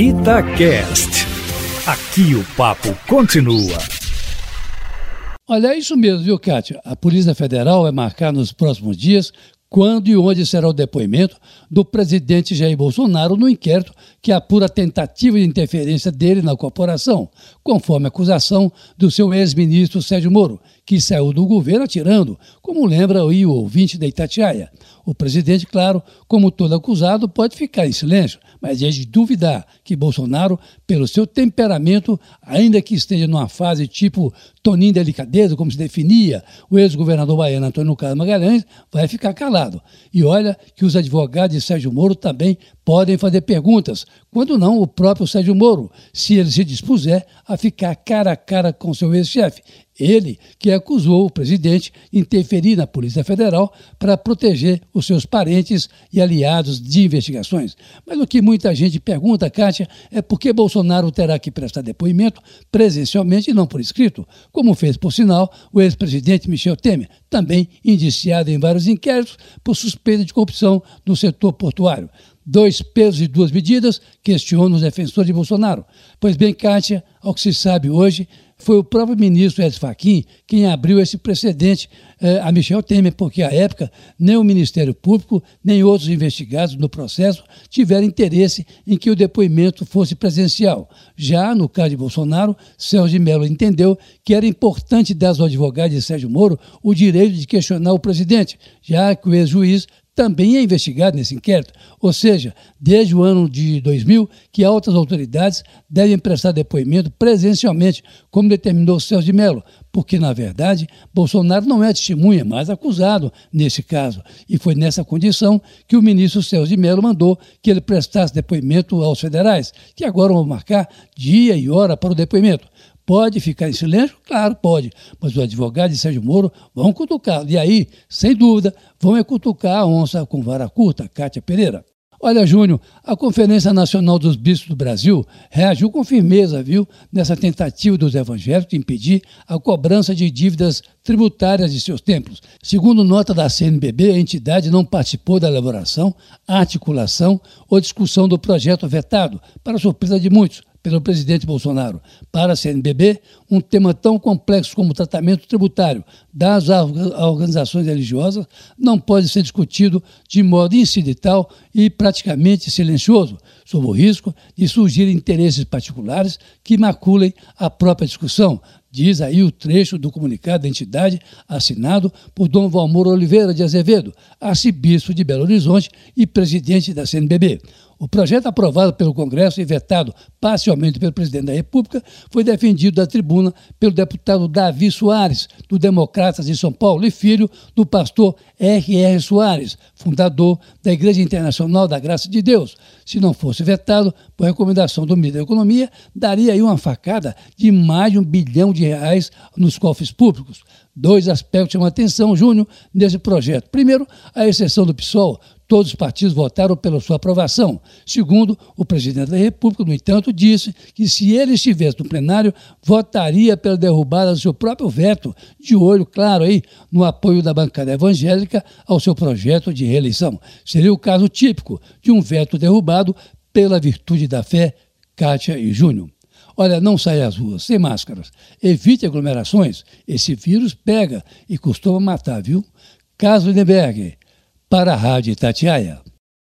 Itacast. Aqui o papo continua. Olha, é isso mesmo, viu, Kátia? A Polícia Federal vai marcar nos próximos dias quando e onde será o depoimento do presidente Jair Bolsonaro no inquérito que apura tentativa de interferência dele na corporação, conforme a acusação do seu ex-ministro Sérgio Moro, que saiu do governo atirando, como lembra o ouvinte da Itatiaia. O presidente, claro, como todo acusado, pode ficar em silêncio, mas é de duvidar que Bolsonaro, pelo seu temperamento, ainda que esteja numa fase tipo Toninho Delicadeza, como se definia o ex-governador baiano Antônio Carlos Magalhães, vai ficar calado. E olha que os advogados de Sérgio Moro também podem fazer perguntas, quando não o próprio Sérgio Moro, se ele se dispuser a ficar cara a cara com seu ex-chefe. Ele que acusou o presidente de interferir na Polícia Federal para proteger os seus parentes e aliados de investigações. Mas o que muita gente pergunta, Kátia, é por que Bolsonaro terá que prestar depoimento presencialmente e não por escrito, como fez, por sinal, o ex-presidente Michel Temer, também indiciado em vários inquéritos por suspeita de corrupção no setor portuário. Dois pesos e duas medidas, questionam os defensores de Bolsonaro. Pois bem, Kátia, ao que se sabe hoje, foi o próprio ministro Edson Fachin quem abriu esse precedente eh, a Michel Temer, porque à época nem o Ministério Público nem outros investigados no processo tiveram interesse em que o depoimento fosse presencial. Já no caso de Bolsonaro, Celso de Mello entendeu que era importante dar aos advogados de Sérgio Moro o direito de questionar o presidente, já que o ex-juiz também é investigado nesse inquérito. Ou seja, desde o ano de 2000, que altas autoridades devem prestar depoimento presencialmente, como determinou Celso de Mello, porque, na verdade, Bolsonaro não é testemunha, mas acusado nesse caso. E foi nessa condição que o ministro Celso de Mello mandou que ele prestasse depoimento aos federais, que agora vão marcar dia e hora para o depoimento. Pode ficar em silêncio? Claro, pode. Mas os advogados de Sérgio Moro vão cutucá-lo. E aí, sem dúvida, vão é cutucar a onça com vara curta, Cátia Pereira. Olha, Júnior, a Conferência Nacional dos Bispos do Brasil reagiu com firmeza, viu, nessa tentativa dos evangélicos de impedir a cobrança de dívidas tributárias de seus templos. Segundo nota da CNBB, a entidade não participou da elaboração, articulação ou discussão do projeto vetado, para surpresa de muitos, pelo presidente Bolsonaro. Para a CNBB, um tema tão complexo como o tratamento tributário das organizações religiosas não pode ser discutido de modo incidental e praticamente silencioso, sob o risco de surgir interesses particulares que maculem a própria discussão, Diz aí o trecho do comunicado da entidade assinado por Dom Valmor Oliveira de Azevedo, arcebispo de Belo Horizonte e presidente da CNBB. O projeto aprovado pelo Congresso e vetado parcialmente pelo presidente da República foi defendido da tribuna pelo deputado Davi Soares, do Democratas de São Paulo, e filho do pastor R.R. Soares, fundador da Igreja Internacional da Graça de Deus. Se não fosse vetado, por recomendação do ministro da Economia, daria aí uma facada de mais de um bilhão de reais nos cofres públicos. Dois aspectos chamam a atenção, Júnior, nesse projeto. Primeiro, a exceção do PSOL, Todos os partidos votaram pela sua aprovação. Segundo, o presidente da República, no entanto, disse que se ele estivesse no plenário, votaria pela derrubada do seu próprio veto, de olho claro aí no apoio da bancada evangélica ao seu projeto de reeleição. Seria o caso típico de um veto derrubado pela virtude da fé, Kátia e Júnior. Olha, não saia às ruas sem máscaras. Evite aglomerações. Esse vírus pega e costuma matar, viu? Caso Lindenberg para a Rádio Itatiaia.